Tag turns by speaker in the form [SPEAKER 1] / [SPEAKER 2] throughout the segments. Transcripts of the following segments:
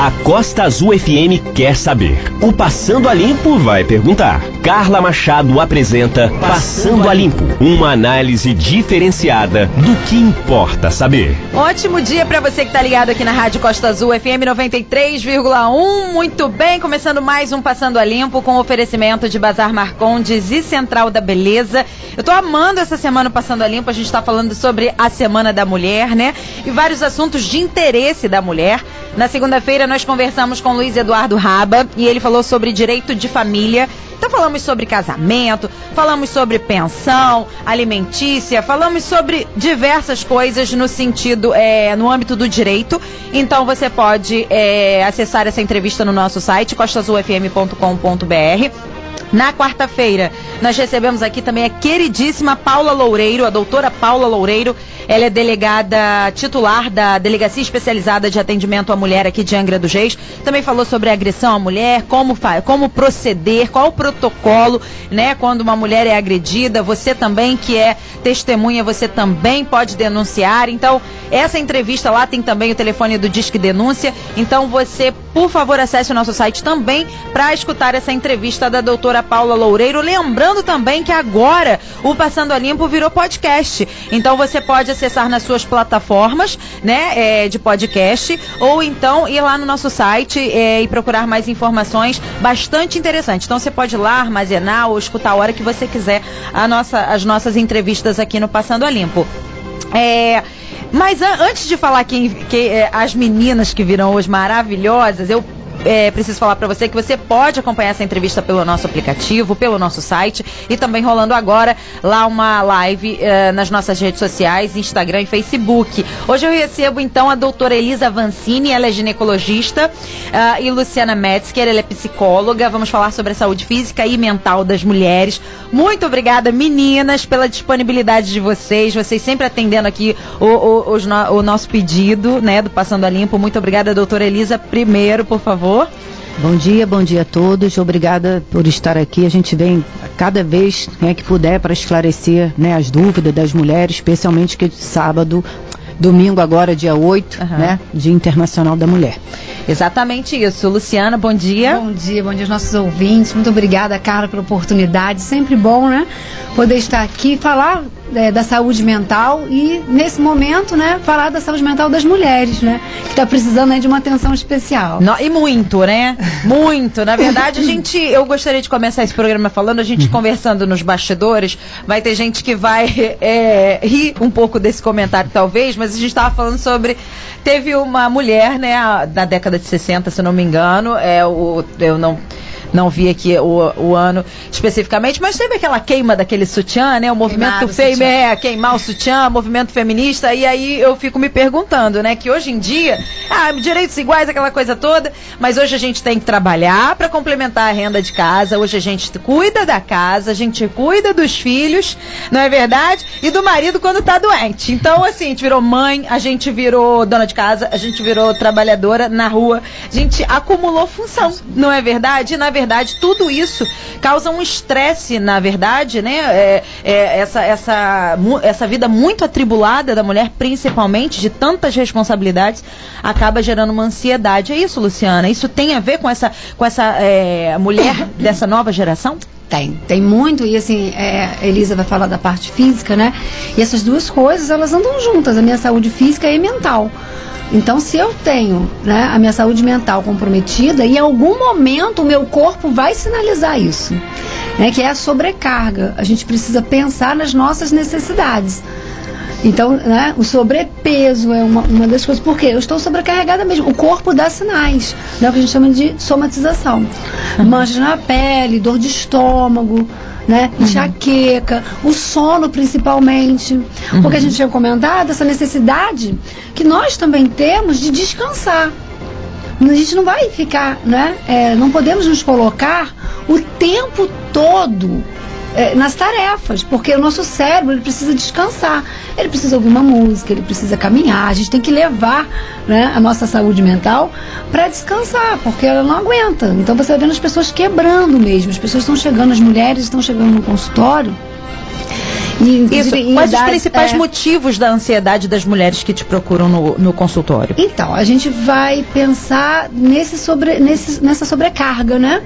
[SPEAKER 1] A Costa Azul FM quer saber. O Passando a Limpo vai perguntar. Carla Machado apresenta Passando a Limpo, uma análise diferenciada do que importa saber.
[SPEAKER 2] Ótimo dia para você que tá ligado aqui na Rádio Costa Azul FM 93,1. Muito bem, começando mais um Passando a Limpo com oferecimento de Bazar Marcondes e Central da Beleza. Eu tô amando essa semana Passando a Limpo, a gente tá falando sobre a Semana da Mulher, né? E vários assuntos de interesse da mulher. Na segunda-feira nós conversamos com Luiz Eduardo Raba e ele falou sobre direito de família. Então falamos sobre casamento, falamos sobre pensão alimentícia, falamos sobre diversas coisas no sentido, é, no âmbito do direito. Então você pode é, acessar essa entrevista no nosso site, costasufm.com.br. Na quarta-feira, nós recebemos aqui também a queridíssima Paula Loureiro, a doutora Paula Loureiro. Ela é delegada titular da Delegacia Especializada de Atendimento à Mulher aqui de Angra dos Reis. Também falou sobre agressão à mulher, como, como proceder, qual o protocolo, né, quando uma mulher é agredida. Você também que é testemunha, você também pode denunciar. Então, essa entrevista lá tem também o telefone do Disque Denúncia. Então, você, por favor, acesse o nosso site também para escutar essa entrevista da doutora Paula Loureiro. Lembrando também que agora o Passando a Limpo virou podcast. Então, você pode acessar nas suas plataformas, né, é, de podcast, ou então ir lá no nosso site é, e procurar mais informações bastante interessantes. Então você pode ir lá armazenar ou escutar a hora que você quiser nossa, as nossas entrevistas aqui no Passando a Limpo. É, mas an antes de falar que, que é, as meninas que viram hoje maravilhosas, eu é, preciso falar para você que você pode acompanhar essa entrevista pelo nosso aplicativo, pelo nosso site e também rolando agora lá uma live é, nas nossas redes sociais, Instagram e Facebook. Hoje eu recebo então a doutora Elisa Vancini, ela é ginecologista, uh, e Luciana Metzger, ela é psicóloga. Vamos falar sobre a saúde física e mental das mulheres. Muito obrigada, meninas, pela disponibilidade de vocês. Vocês sempre atendendo aqui o, o, o, o nosso pedido, né, do Passando a Limpo. Muito obrigada, doutora Elisa. Primeiro, por favor favor.
[SPEAKER 3] Bom dia, bom dia a todos. Obrigada por estar aqui. A gente vem cada vez né, que puder para esclarecer né, as dúvidas das mulheres, especialmente que sábado, domingo agora, dia 8, uhum. né, Dia Internacional da Mulher.
[SPEAKER 2] Exatamente isso. Luciana, bom dia.
[SPEAKER 4] Bom dia, bom dia aos nossos ouvintes. Muito obrigada, Carla, pela oportunidade. Sempre bom, né? Poder estar aqui falar é, da saúde mental e, nesse momento, né, falar da saúde mental das mulheres, né? Que está precisando né, de uma atenção especial.
[SPEAKER 2] No, e muito, né? Muito. Na verdade, a gente, eu gostaria de começar esse programa falando, a gente uhum. conversando nos bastidores, vai ter gente que vai é, rir um pouco desse comentário, talvez, mas a gente estava falando sobre. Teve uma mulher, né, da década de 60, se não me engano, é, o, eu não não vi aqui o, o ano especificamente, mas teve aquela queima daquele sutiã, né? O movimento fêmea, é, queimar o sutiã, movimento feminista, e aí eu fico me perguntando, né? Que hoje em dia, ah, direitos iguais, aquela coisa toda, mas hoje a gente tem que trabalhar para complementar a renda de casa, hoje a gente cuida da casa, a gente cuida dos filhos, não é verdade? E do marido quando tá doente. Então, assim, a gente virou mãe, a gente virou dona de casa, a gente virou trabalhadora na rua, a gente acumulou função, não é verdade? E, na verdade, verdade, tudo isso causa um estresse, na verdade, né? É, é, essa, essa, essa vida muito atribulada da mulher, principalmente, de tantas responsabilidades, acaba gerando uma ansiedade. É isso, Luciana? Isso tem a ver com essa, com essa é, mulher dessa nova geração?
[SPEAKER 4] Tem, tem muito, e assim, é, Elisa vai falar da parte física, né? E essas duas coisas, elas andam juntas, a minha saúde física e mental. Então, se eu tenho né, a minha saúde mental comprometida, em algum momento o meu corpo vai sinalizar isso, né, que é a sobrecarga. A gente precisa pensar nas nossas necessidades. Então, né, o sobrepeso é uma, uma das coisas. Por quê? Eu estou sobrecarregada mesmo. O corpo dá sinais, né, o que a gente chama de somatização. Manchas na pele, dor de estômago, né? Uhum. Enxaqueca, o sono principalmente. Uhum. Porque a gente tinha comentado essa necessidade que nós também temos de descansar. A gente não vai ficar, né? É, não podemos nos colocar o tempo todo é, nas tarefas, porque o nosso cérebro ele precisa descansar, ele precisa ouvir uma música, ele precisa caminhar, a gente tem que levar né, a nossa saúde mental para descansar, porque ela não aguenta. Então você vai vendo as pessoas quebrando mesmo, as pessoas estão chegando, as mulheres estão chegando no consultório
[SPEAKER 2] Isso. Quais os principais é... motivos da ansiedade das mulheres que te procuram no, no consultório?
[SPEAKER 4] Então, a gente vai pensar nesse sobre, nesse, nessa sobrecarga, né?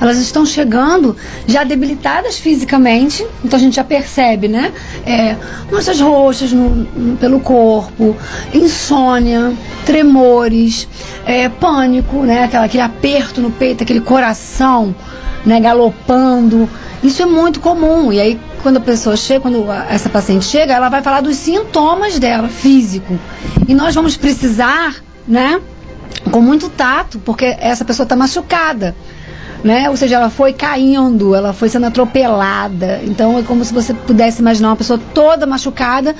[SPEAKER 4] Elas estão chegando já debilitadas fisicamente, então a gente já percebe, né? É, manchas roxas no, no, pelo corpo, insônia, tremores, é, pânico, né? Aquela, aquele aperto no peito, aquele coração né, galopando. Isso é muito comum. E aí, quando a pessoa chega, quando essa paciente chega, ela vai falar dos sintomas dela, físico. E nós vamos precisar, né, com muito tato, porque essa pessoa está machucada né? Ou seja, ela foi caindo, ela foi sendo atropelada. Então é como se você pudesse imaginar uma pessoa toda machucada,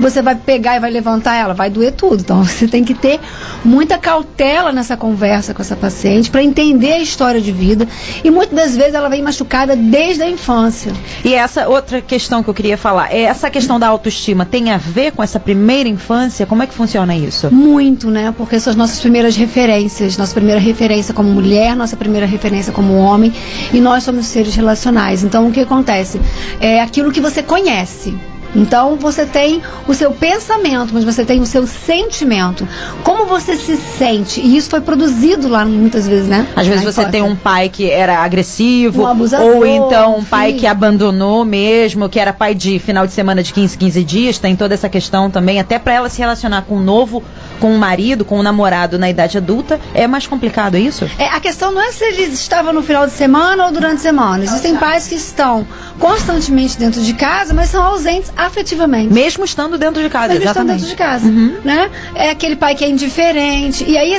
[SPEAKER 4] você vai pegar e vai levantar ela, vai doer tudo. Então você tem que ter muita cautela nessa conversa com essa paciente para entender a história de vida. E muitas das vezes ela vem machucada desde a infância.
[SPEAKER 2] E essa outra questão que eu queria falar, é essa questão da autoestima tem a ver com essa primeira infância? Como é que funciona isso?
[SPEAKER 4] Muito, né? Porque são as nossas primeiras referências, nossa primeira referência como mulher, nossa primeira referência como como homem e nós somos seres relacionais. Então o que acontece? É aquilo que você conhece. Então você tem o seu pensamento, mas você tem o seu sentimento. Como você se sente? E isso foi produzido lá muitas vezes, né?
[SPEAKER 2] Às vezes você tem um pai que era agressivo, um abusador, ou então um pai que abandonou mesmo, que era pai de final de semana de 15, 15 dias, tem toda essa questão também, até para ela se relacionar com um novo com um marido, com um namorado na idade adulta, é mais complicado, é isso?
[SPEAKER 4] É, a questão não é se eles estavam no final de semana ou durante a semana. Existem pais que estão constantemente dentro de casa, mas são ausentes afetivamente.
[SPEAKER 2] Mesmo estando dentro de casa,
[SPEAKER 4] Mesmo exatamente. estando dentro de casa, uhum. né? É aquele pai que é indiferente. E aí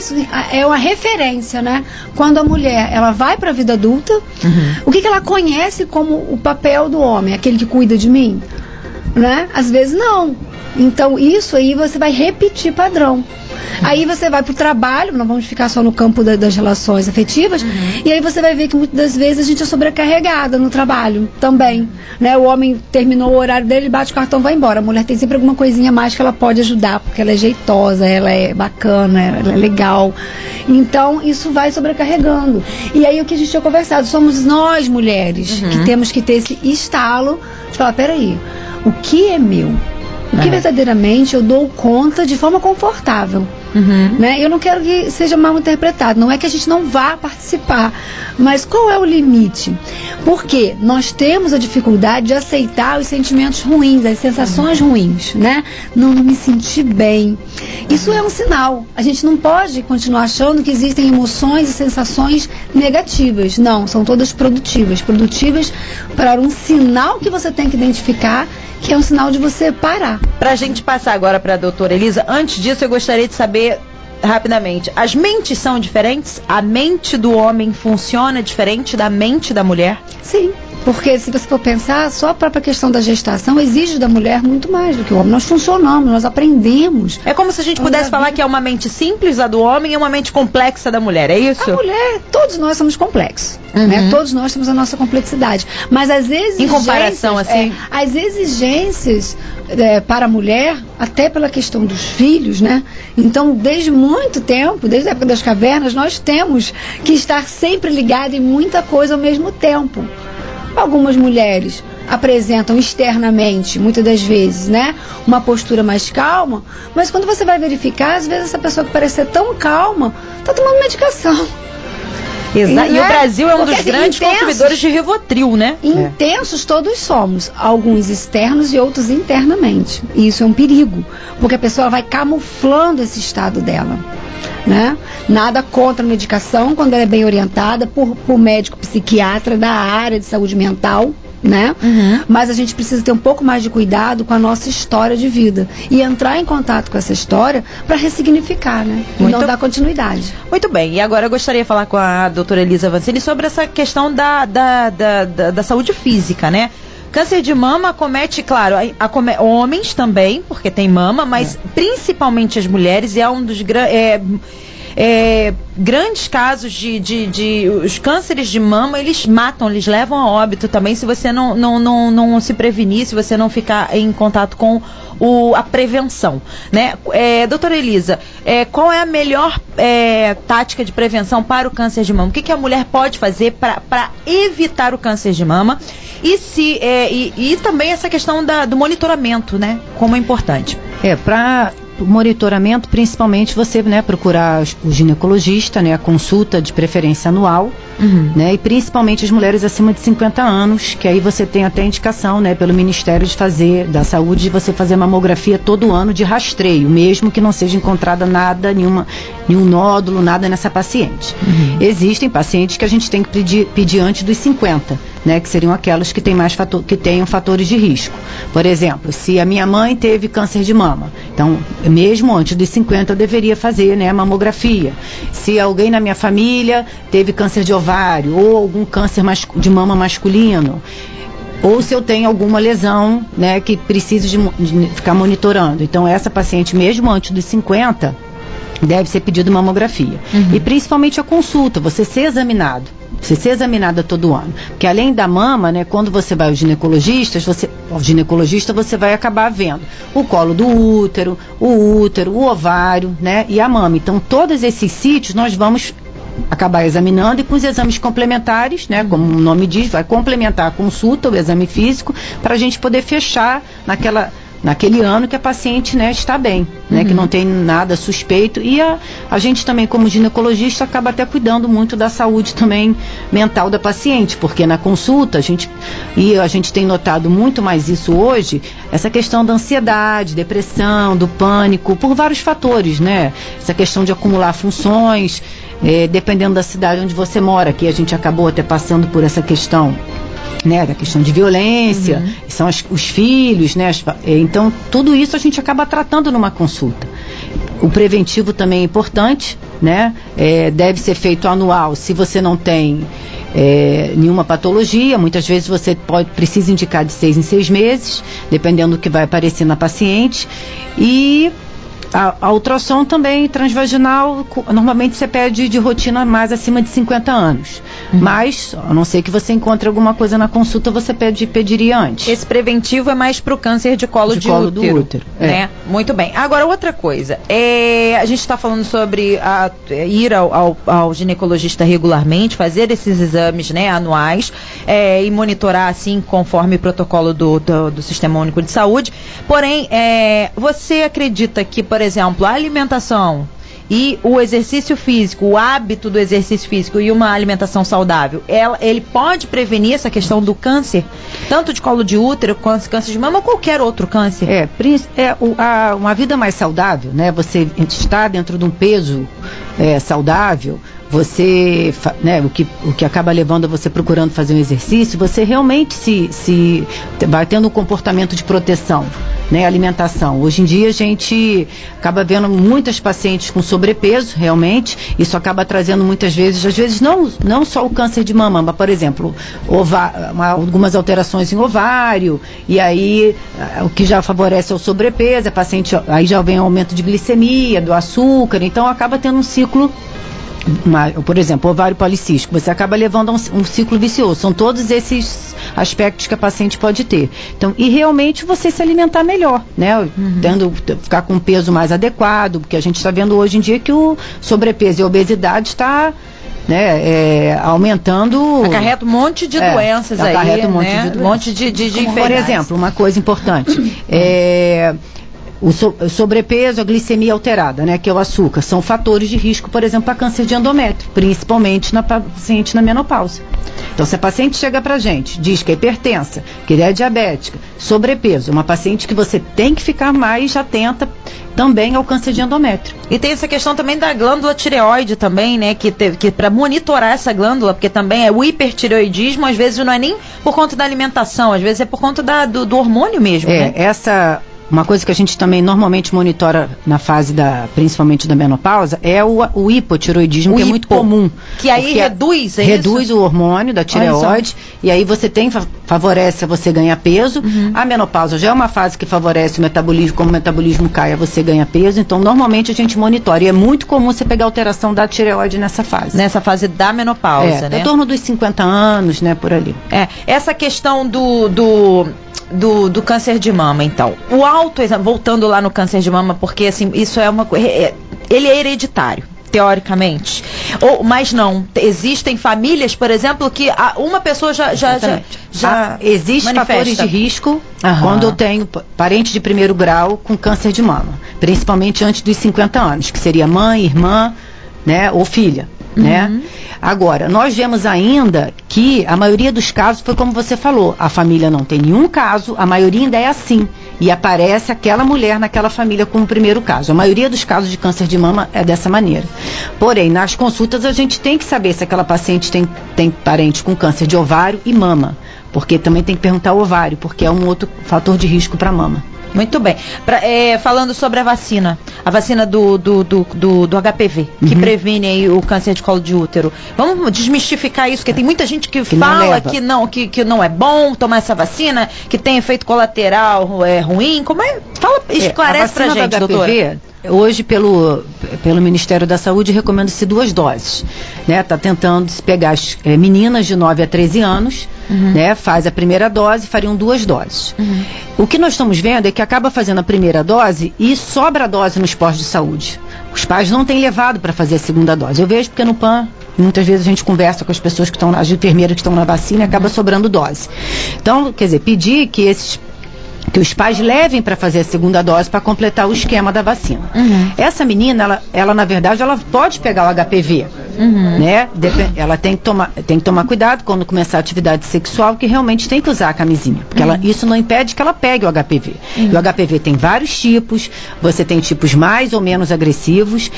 [SPEAKER 4] é uma referência, né? Quando a mulher, ela vai para a vida adulta, uhum. o que, que ela conhece como o papel do homem? Aquele que cuida de mim? Né? Às vezes não. Então, isso aí você vai repetir padrão. Aí você vai para o trabalho, não vamos ficar só no campo da, das relações afetivas, uhum. e aí você vai ver que muitas das vezes a gente é sobrecarregada no trabalho também. Né? O homem terminou o horário dele, bate o cartão vai embora. A mulher tem sempre alguma coisinha mais que ela pode ajudar, porque ela é jeitosa, ela é bacana, ela é legal. Então, isso vai sobrecarregando. E aí o que a gente tinha conversado, somos nós, mulheres, uhum. que temos que ter esse estalo de falar, peraí, o que é meu? o que é. verdadeiramente eu dou conta de forma confortável. Uhum. Né? Eu não quero que seja mal interpretado, não é que a gente não vá participar, mas qual é o limite? Porque nós temos a dificuldade de aceitar os sentimentos ruins, as sensações uhum. ruins, né? Não, não me senti bem. Isso é um sinal. A gente não pode continuar achando que existem emoções e sensações negativas. Não, são todas produtivas. Produtivas para um sinal que você tem que identificar que é um sinal de você parar.
[SPEAKER 2] Para a gente passar agora para a doutora Elisa, antes disso eu gostaria de saber rapidamente, as mentes são diferentes? A mente do homem funciona diferente da mente da mulher?
[SPEAKER 4] Sim. Porque se você for pensar, só a própria questão da gestação exige da mulher muito mais do que o homem. Nós funcionamos, nós aprendemos.
[SPEAKER 2] É como se a gente pudesse falar que é uma mente simples a do homem e uma mente complexa da mulher, é isso?
[SPEAKER 4] A mulher, todos nós somos complexos. Né? Uhum. Né? Todos nós temos a nossa complexidade. Mas as exigências.
[SPEAKER 2] Em comparação, assim?
[SPEAKER 4] É, as exigências é, para a mulher, até pela questão dos filhos, né? Então, desde muito tempo, desde a época das cavernas, nós temos que estar sempre ligado em muita coisa ao mesmo tempo. Algumas mulheres apresentam externamente, muitas das vezes, né, uma postura mais calma, mas quando você vai verificar, às vezes essa pessoa que parece ser tão calma está tomando medicação.
[SPEAKER 2] Exato. E, o Brasil é um Porque, dos assim, grandes intensos, consumidores de Rivotril, né?
[SPEAKER 4] Intensos todos somos, alguns externos e outros internamente. E isso é um perigo, porque a pessoa vai camuflando esse estado dela. Né? Nada contra a medicação quando ela é bem orientada por, por médico psiquiatra da área de saúde mental né? Uhum. Mas a gente precisa ter um pouco mais de cuidado com a nossa história de vida e entrar em contato com essa história para ressignificar, né? Muito... E não dar continuidade.
[SPEAKER 2] Muito bem. E agora eu gostaria de falar com a doutora Elisa Vancini sobre essa questão da, da, da, da, da saúde física, né? Câncer de mama comete, claro, a, a, homens também, porque tem mama, mas é. principalmente as mulheres, e é um dos grandes. É, é, grandes casos de, de, de, Os cânceres de mama, eles matam, eles levam a óbito também se você não, não, não, não se prevenir, se você não ficar em contato com o, a prevenção. Né? É, doutora Elisa, é, qual é a melhor é, tática de prevenção para o câncer de mama? O que, que a mulher pode fazer para evitar o câncer de mama? E, se, é, e, e também essa questão da, do monitoramento, né? Como é importante.
[SPEAKER 3] É, para monitoramento, principalmente você né, procurar o ginecologista, né, a consulta de preferência anual, uhum. né, e principalmente as mulheres acima de 50 anos, que aí você tem até indicação né, pelo Ministério de fazer da Saúde de você fazer mamografia todo ano de rastreio, mesmo que não seja encontrada nada, nenhuma, nenhum nódulo, nada nessa paciente. Uhum. Existem pacientes que a gente tem que pedir, pedir antes dos 50, né, que seriam aquelas que têm mais fator, que tenham fatores de risco. Por exemplo, se a minha mãe teve câncer de mama, então mesmo antes dos 50 eu deveria fazer né, mamografia. Se alguém na minha família teve câncer de ovário ou algum câncer de mama masculino, ou se eu tenho alguma lesão né, que precise de, de ficar monitorando. Então, essa paciente, mesmo antes dos 50, deve ser pedido mamografia. Uhum. E principalmente a consulta, você ser examinado. Você ser examinada todo ano. Porque além da mama, né, quando você vai ao ginecologista, você, ao ginecologista, você vai acabar vendo o colo do útero, o útero, o ovário, né, e a mama. Então, todos esses sítios nós vamos acabar examinando e com os exames complementares, né, como o nome diz, vai complementar a consulta, o exame físico, para a gente poder fechar naquela naquele ano que a paciente né, está bem, né, uhum. que não tem nada suspeito. E a, a gente também, como ginecologista, acaba até cuidando muito da saúde também mental da paciente, porque na consulta a gente, e a gente tem notado muito mais isso hoje, essa questão da ansiedade, depressão, do pânico, por vários fatores, né? Essa questão de acumular funções, é, dependendo da cidade onde você mora, que a gente acabou até passando por essa questão né, da questão de violência, uhum. são as, os filhos, né, as, é, então tudo isso a gente acaba tratando numa consulta. O preventivo também é importante, né, é, deve ser feito anual. Se você não tem é, nenhuma patologia, muitas vezes você pode precisa indicar de seis em seis meses, dependendo do que vai aparecer na paciente e a, a ultrassom também transvaginal, normalmente você pede de rotina mais acima de 50 anos. Uhum. Mas, a não ser que você encontre alguma coisa na consulta, você pede, pediria antes.
[SPEAKER 2] Esse preventivo é mais para o câncer de colo de, de colo útero. Do útero é. né? Muito bem. Agora, outra coisa. É, a gente está falando sobre a, ir ao, ao, ao, ginecologista regularmente, fazer esses exames né, anuais é, e monitorar, assim, conforme o protocolo do, do, do Sistema Único de Saúde. Porém, é, você acredita que, por exemplo, a alimentação e o exercício físico, o hábito do exercício físico e uma alimentação saudável, ela, ele pode prevenir essa questão do câncer, tanto de colo de útero, quanto câncer de mama ou qualquer outro câncer?
[SPEAKER 3] É, é o, a, uma vida mais saudável, né? Você está dentro de um peso é, saudável, você, né, o que, o que acaba levando a você procurando fazer um exercício, você realmente se, se vai tendo um comportamento de proteção, né, alimentação. Hoje em dia a gente acaba vendo muitas pacientes com sobrepeso, realmente, isso acaba trazendo muitas vezes, às vezes não, não só o câncer de mama, mas, por exemplo, algumas alterações em ovário, e aí o que já favorece é o sobrepeso, a paciente, aí já vem aumento de glicemia, do açúcar, então acaba tendo um ciclo uma, por exemplo, ovário policístico, você acaba levando a um, um, ciclo vicioso. São todos esses aspectos que a paciente pode ter. Então, e realmente você se alimentar melhor, né? Uhum. Tendo, ficar com um peso mais adequado, porque a gente está vendo hoje em dia que o sobrepeso e a obesidade está né, é, aumentando.
[SPEAKER 2] Acarreta um monte de é, doenças aí.
[SPEAKER 3] Acarreta um monte né? de, monte de, de, de Por exemplo, uma coisa importante. é, o, so, o sobrepeso, a glicemia alterada, né, que é o açúcar, são fatores de risco, por exemplo, para câncer de endométrio, principalmente na paciente na menopausa. Então, se a paciente chega para a gente, diz que é hipertensa, que é diabética, sobrepeso, uma paciente que você tem que ficar mais atenta também ao câncer de endométrio.
[SPEAKER 2] E tem essa questão também da glândula tireoide também, né, que, que para monitorar essa glândula, porque também é o hipertireoidismo, às vezes não é nem por conta da alimentação, às vezes é por conta da, do, do hormônio mesmo,
[SPEAKER 3] é,
[SPEAKER 2] né?
[SPEAKER 3] essa uma coisa que a gente também normalmente monitora na fase da, principalmente da menopausa, é o, o hipotiroidismo, o que hipo, é muito comum.
[SPEAKER 2] Que aí reduz, é
[SPEAKER 3] Reduz
[SPEAKER 2] isso?
[SPEAKER 3] o hormônio da tireoide, e aí você tem favorece você ganhar peso. Uhum. A menopausa já é uma fase que favorece o metabolismo, como o metabolismo cai, você ganha peso. Então, normalmente a gente monitora. E é muito comum você pegar alteração da tireoide nessa fase.
[SPEAKER 2] Nessa fase da menopausa,
[SPEAKER 3] é,
[SPEAKER 2] né?
[SPEAKER 3] Em torno dos 50 anos, né, por ali.
[SPEAKER 2] É, essa questão do, do do, do câncer de mama, então. O autoexame, voltando lá no câncer de mama, porque assim, isso é uma coisa. É, ele é hereditário teoricamente. Ou, mas não. Existem famílias, por exemplo, que a, uma pessoa já. já, já, já
[SPEAKER 3] ah, Existem fatores de risco Aham. quando eu tenho parente de primeiro grau com câncer de mama. Principalmente antes dos 50 anos, que seria mãe, irmã, né, ou filha. Né? Uhum. Agora, nós vemos ainda que a maioria dos casos foi como você falou, a família não tem nenhum caso, a maioria ainda é assim. E aparece aquela mulher naquela família com o primeiro caso. A maioria dos casos de câncer de mama é dessa maneira. Porém, nas consultas a gente tem que saber se aquela paciente tem, tem parente com câncer de ovário e mama. Porque também tem que perguntar o ovário, porque é um outro fator de risco para mama.
[SPEAKER 2] Muito bem. Pra, é, falando sobre a vacina, a vacina do, do, do, do, do HPV, que uhum. previne aí o câncer de colo de útero. Vamos desmistificar isso, porque tem muita gente que, que fala não que, não, que, que não é bom tomar essa vacina, que tem efeito colateral é, ruim. Como é? Fala, é, esclarece é, pra gente,
[SPEAKER 3] do
[SPEAKER 2] doutora.
[SPEAKER 3] Hoje, pelo, pelo Ministério da Saúde, recomenda-se duas doses. Está né? Tá tentando pegar as é, meninas de 9 a 13 anos, uhum. né? faz a primeira dose, fariam duas doses. Uhum. O que nós estamos vendo é que acaba fazendo a primeira dose e sobra a dose nos postos de saúde. Os pais não têm levado para fazer a segunda dose. Eu vejo porque no PAN muitas vezes a gente conversa com as pessoas que estão, as enfermeiras que estão na vacina e acaba sobrando dose. Então, quer dizer, pedir que esses que os pais levem para fazer a segunda dose para completar o esquema da vacina. Uhum. Essa menina, ela, ela, na verdade, ela pode pegar o HPV, uhum. né? Dep ela tem que, tomar, tem que tomar cuidado quando começar a atividade sexual, que realmente tem que usar a camisinha, porque uhum. ela, isso não impede que ela pegue o HPV. E o HPV tem vários tipos, você tem tipos mais ou menos agressivos.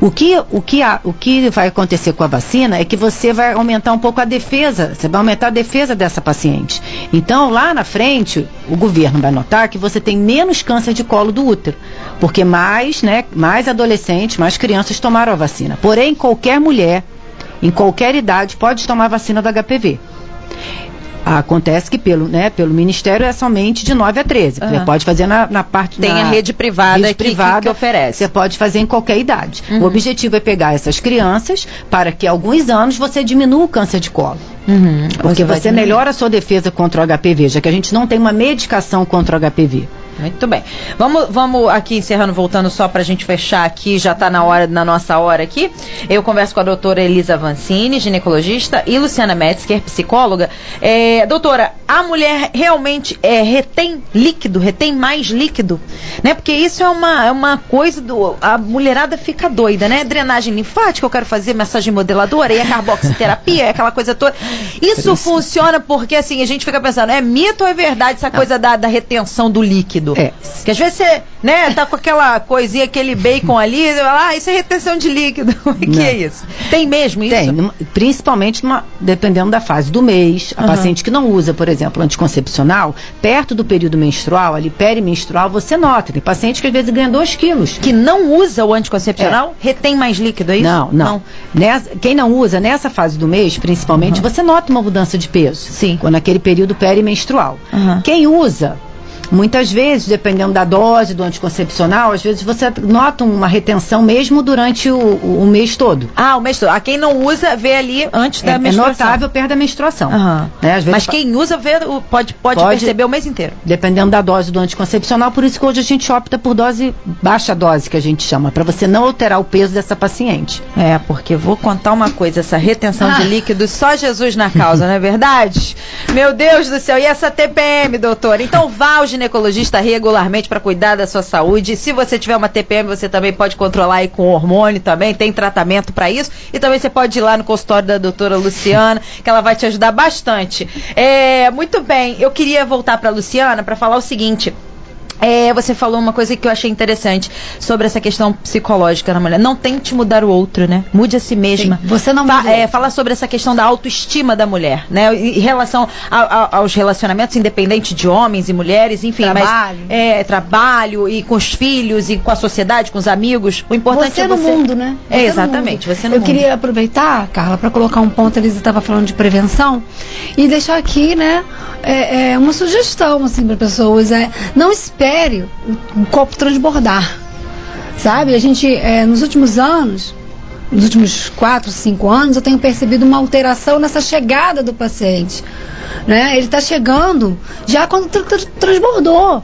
[SPEAKER 3] O que, o, que o que vai acontecer com a vacina é que você vai aumentar um pouco a defesa, você vai aumentar a defesa dessa paciente. Então, lá na frente, o governo vai notar que você tem menos câncer de colo do útero, porque mais, né, mais adolescentes, mais crianças tomaram a vacina. Porém, qualquer mulher, em qualquer idade, pode tomar a vacina do HPV. Acontece que pelo, né, pelo Ministério é somente de 9 a 13. Uhum. Você pode fazer na, na parte
[SPEAKER 2] Tem
[SPEAKER 3] na,
[SPEAKER 2] a rede privada, rede privada que, que, oferece.
[SPEAKER 3] Você pode fazer em qualquer idade. Uhum. O objetivo é pegar essas crianças para que alguns anos você diminua o câncer de colo. Uhum. Porque você, você melhora a sua defesa contra o HPV, já que a gente não tem uma medicação contra o HPV.
[SPEAKER 2] Muito bem. Vamos, vamos aqui encerrando, voltando só para a gente fechar aqui, já está na hora, na nossa hora aqui. Eu converso com a doutora Elisa Vancini, ginecologista, e Luciana Metzger, psicóloga. É, doutora, a mulher realmente é, retém líquido, retém mais líquido, né? Porque isso é uma, é uma coisa do. A mulherada fica doida, né? Drenagem linfática, eu quero fazer massagem modeladora, e a carboxiterapia, é aquela coisa toda. Isso funciona porque assim, a gente fica pensando, é mito ou é verdade essa coisa da, da retenção do líquido? Líquido. É. Que às vezes você, né, tá com aquela coisinha, aquele bacon ali, e fala, ah, isso é retenção de líquido. O que Não. é isso? Tem mesmo isso?
[SPEAKER 3] Tem, principalmente numa, dependendo da fase do mês. A uhum. paciente que não usa, por exemplo, anticoncepcional, perto do período menstrual, ali perimenstrual, você nota. Tem paciente que às vezes ganha 2 quilos.
[SPEAKER 2] Que não usa o anticoncepcional, é. retém mais líquido, é isso?
[SPEAKER 3] Não, não. não. Nessa, quem não usa, nessa fase do mês, principalmente, uhum. você nota uma mudança de peso.
[SPEAKER 2] Sim.
[SPEAKER 3] Quando naquele período perimenstrual. Uhum. Quem usa, Muitas vezes, dependendo da dose do anticoncepcional, às vezes você nota uma retenção mesmo durante o, o, mês todo.
[SPEAKER 2] Ah, o mês todo. A quem não usa, vê ali antes da
[SPEAKER 3] é,
[SPEAKER 2] menstruação.
[SPEAKER 3] É notável perto da menstruação.
[SPEAKER 2] Uhum. Né? Mas quem usa, vê, pode, pode, pode perceber o mês inteiro.
[SPEAKER 3] Dependendo da dose do anticoncepcional, por isso que hoje a gente opta por dose, baixa dose, que a gente chama, para você não alterar o peso dessa paciente.
[SPEAKER 2] É, porque vou contar uma coisa, essa retenção ah. de líquido, só Jesus na causa, não é verdade? Meu Deus do céu, e essa TPM, doutor? Então vá ao ginecologista regularmente para cuidar da sua saúde. Se você tiver uma TPM, você também pode controlar aí com hormônio também, tem tratamento para isso. E também você pode ir lá no consultório da doutora Luciana, que ela vai te ajudar bastante. É, muito bem, eu queria voltar para Luciana para falar o seguinte. É, você falou uma coisa que eu achei interessante sobre essa questão psicológica na mulher. Não tente mudar o outro, né? Mude a si mesma.
[SPEAKER 4] Sim, você não
[SPEAKER 2] Fa é, Fala sobre essa questão da autoestima da mulher, né? Em relação a, a, aos relacionamentos, independente de homens e mulheres, enfim.
[SPEAKER 4] Trabalho.
[SPEAKER 2] Mas, é, trabalho e com os filhos e com a sociedade, com os amigos. O importante
[SPEAKER 4] você
[SPEAKER 2] é
[SPEAKER 4] no
[SPEAKER 2] você.
[SPEAKER 4] mundo, né?
[SPEAKER 2] É,
[SPEAKER 4] Você no
[SPEAKER 2] exatamente.
[SPEAKER 4] mundo.
[SPEAKER 2] Você no
[SPEAKER 4] Eu
[SPEAKER 2] mundo.
[SPEAKER 4] queria aproveitar, Carla, para colocar um ponto. A Elisa estava falando de prevenção e deixar aqui, né, é, é, uma sugestão assim para pessoas. É, não espere o, o copo transbordar, sabe? A gente, é, nos últimos anos, nos últimos quatro, cinco anos, eu tenho percebido uma alteração nessa chegada do paciente. Né? Ele está chegando já quando tr- tr- transbordou.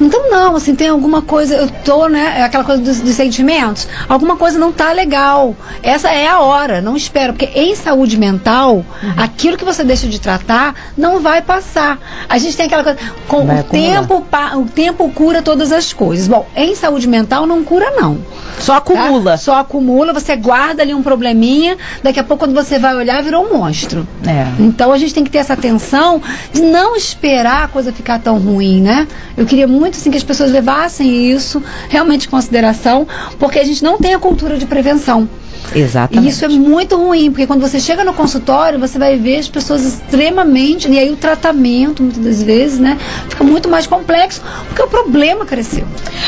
[SPEAKER 4] Então não, assim, tem alguma coisa, eu tô, né, é aquela coisa dos, dos sentimentos, alguma coisa não tá legal. Essa é a hora, não espera, porque em saúde mental, aquilo que você deixa de tratar não vai passar. A gente tem aquela coisa, com
[SPEAKER 3] Vai
[SPEAKER 4] o
[SPEAKER 3] acumular.
[SPEAKER 4] tempo, o tempo cura todas as coisas. Bom, em saúde mental não cura não.
[SPEAKER 2] Só
[SPEAKER 4] tá?
[SPEAKER 2] acumula.
[SPEAKER 4] Só acumula, você guarda ali um probleminha, daqui a pouco quando você vai olhar virou um monstro.
[SPEAKER 2] É.
[SPEAKER 4] Então a gente tem que ter essa atenção de não esperar a coisa ficar tão ruim, né? Eu queria muito assim, que as pessoas levassem isso realmente em consideração, porque a gente não tem a cultura de prevenção.
[SPEAKER 2] Exatamente.
[SPEAKER 4] E isso é muito ruim, porque quando você chega no consultório, você vai ver as pessoas extremamente. E aí o tratamento, muitas das vezes, né? Fica muito mais complexo, porque o problema cresceu.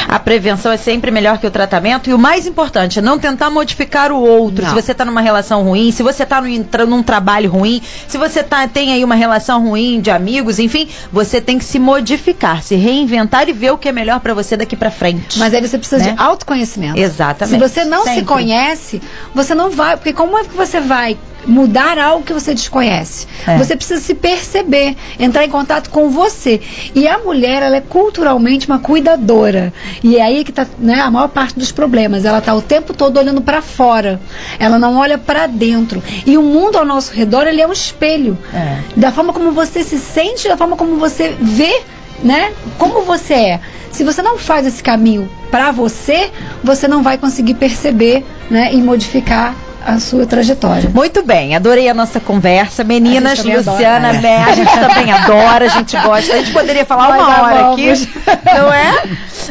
[SPEAKER 2] A prevenção é sempre melhor que o tratamento e o mais importante é não tentar modificar o outro.
[SPEAKER 4] Não.
[SPEAKER 2] Se você está numa relação ruim, se você está num, tra- num trabalho ruim, se você tá, tem aí uma relação ruim de amigos, enfim, você tem que se modificar, se reinventar e ver o que é melhor para você daqui para frente.
[SPEAKER 4] Mas aí você precisa
[SPEAKER 2] Né?
[SPEAKER 4] de autoconhecimento.
[SPEAKER 2] Exatamente.
[SPEAKER 4] Se você não se
[SPEAKER 2] Sempre.
[SPEAKER 4] conhece, você não vai. Porque como é que você vai mudar algo que você desconhece?
[SPEAKER 2] É.
[SPEAKER 4] Você precisa se perceber, entrar em contato com você. E a mulher, ela é culturalmente uma cuidadora. E é aí que está né, a maior parte dos problemas. Ela está o tempo todo olhando para fora. Ela não olha para dentro. E o mundo ao nosso redor, ele é um espelho.
[SPEAKER 2] É.
[SPEAKER 4] Da forma como você se sente, da forma como você vê, né? Como você é. Se você não faz esse caminho para você, você não vai conseguir perceber, né, e modificar a sua trajetória.
[SPEAKER 2] Muito bem, adorei a nossa conversa. Meninas,
[SPEAKER 4] A
[SPEAKER 2] Luciana,
[SPEAKER 4] adora.
[SPEAKER 2] Mé, a gente também adora, a gente gosta. A gente poderia falar
[SPEAKER 4] Nós
[SPEAKER 2] uma hora
[SPEAKER 4] amamos.
[SPEAKER 2] aqui, não é?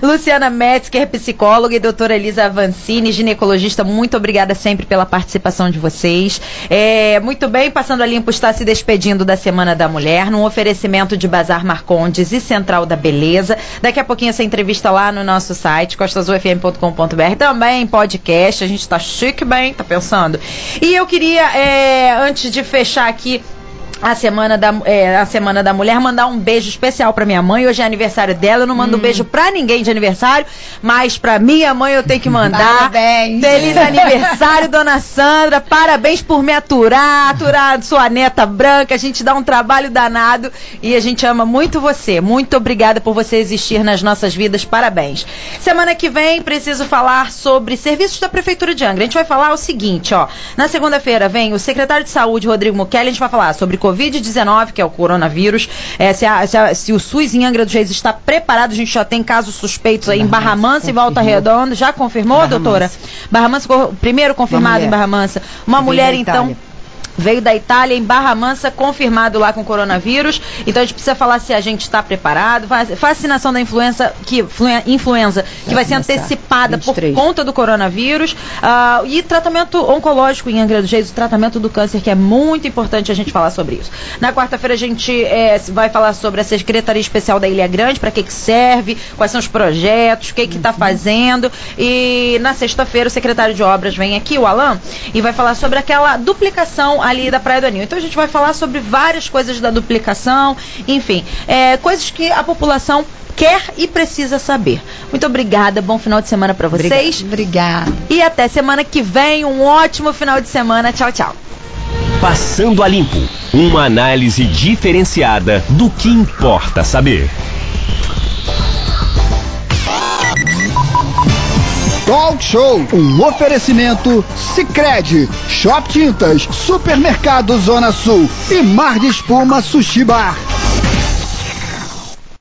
[SPEAKER 2] Luciana Metzger, psicóloga, e doutora Elisa Avancini, ginecologista, muito obrigada sempre pela participação de vocês. É, muito bem, Passando a Limpo está se despedindo da Semana da Mulher, num oferecimento de Bazar Marcondes e Central da Beleza. Daqui a pouquinho essa entrevista lá no nosso site, costasufm.com.br, também podcast, a gente tá chique bem, tá pensando? E eu queria, é, antes de fechar aqui a semana da é, a semana da mulher mandar um beijo especial pra minha mãe. Hoje é aniversário dela. Eu não mando beijo pra ninguém de aniversário mas pra minha mãe eu tenho que mandar.
[SPEAKER 4] Parabéns.
[SPEAKER 2] feliz aniversário dona Sandra. Parabéns por me aturar aturar sua neta branca. A gente dá um trabalho danado e a gente ama muito você. Muito obrigada por você existir nas nossas vidas. Parabéns. Semana que vem preciso falar sobre serviços da prefeitura de Angra. A gente vai falar o seguinte ó. Na segunda-feira vem o secretário de saúde Rodrigo Mukelli. A gente vai falar sobre Covid-19, que é o coronavírus, é, se, a- se a- se o SUS em Angra dos Reis está preparado, a gente já tem casos suspeitos aí em
[SPEAKER 3] Barra
[SPEAKER 2] Barra
[SPEAKER 3] Mansa,
[SPEAKER 2] e Volta. Redonda. Já confirmou,
[SPEAKER 3] Barra
[SPEAKER 2] doutora?
[SPEAKER 3] Mansa.
[SPEAKER 2] Barra Mansa, primeiro confirmado em Barra Mansa. Uma mulher, então. Veio da Itália em Barra Mansa, confirmado lá com coronavírus. Então a gente precisa falar se a gente está preparado. Vac- Vacinação da influenza, que, fluen- influenza, que vai,
[SPEAKER 3] Vai
[SPEAKER 2] ser antecipada
[SPEAKER 3] 23.
[SPEAKER 2] por conta do coronavírus. Ah, e tratamento oncológico em Angra dos Reis, o tratamento do câncer, que é muito importante a gente falar sobre isso. Na quarta-feira a gente eh, vai falar sobre a Secretaria Especial da Ilha Grande, para que, que serve, quais são os projetos, o que está fazendo. E na sexta-feira o secretário de Obras vem aqui, o Alan, e vai falar sobre aquela duplicação ali da Praia do Anil. Então a gente vai falar sobre várias coisas da duplicação, enfim, eh, coisas que a população quer e precisa saber. Muito obrigada, bom final de semana para vocês.
[SPEAKER 4] Obrigada.
[SPEAKER 2] E até semana que vem, um ótimo final de semana. Tchau, tchau.
[SPEAKER 1] Passando a Limpo. Uma análise diferenciada do que importa saber.
[SPEAKER 5] Talk Show, um oferecimento Sicredi, Shop Tintas, Supermercado Zona Sul e Mar de Espuma Sushi Bar.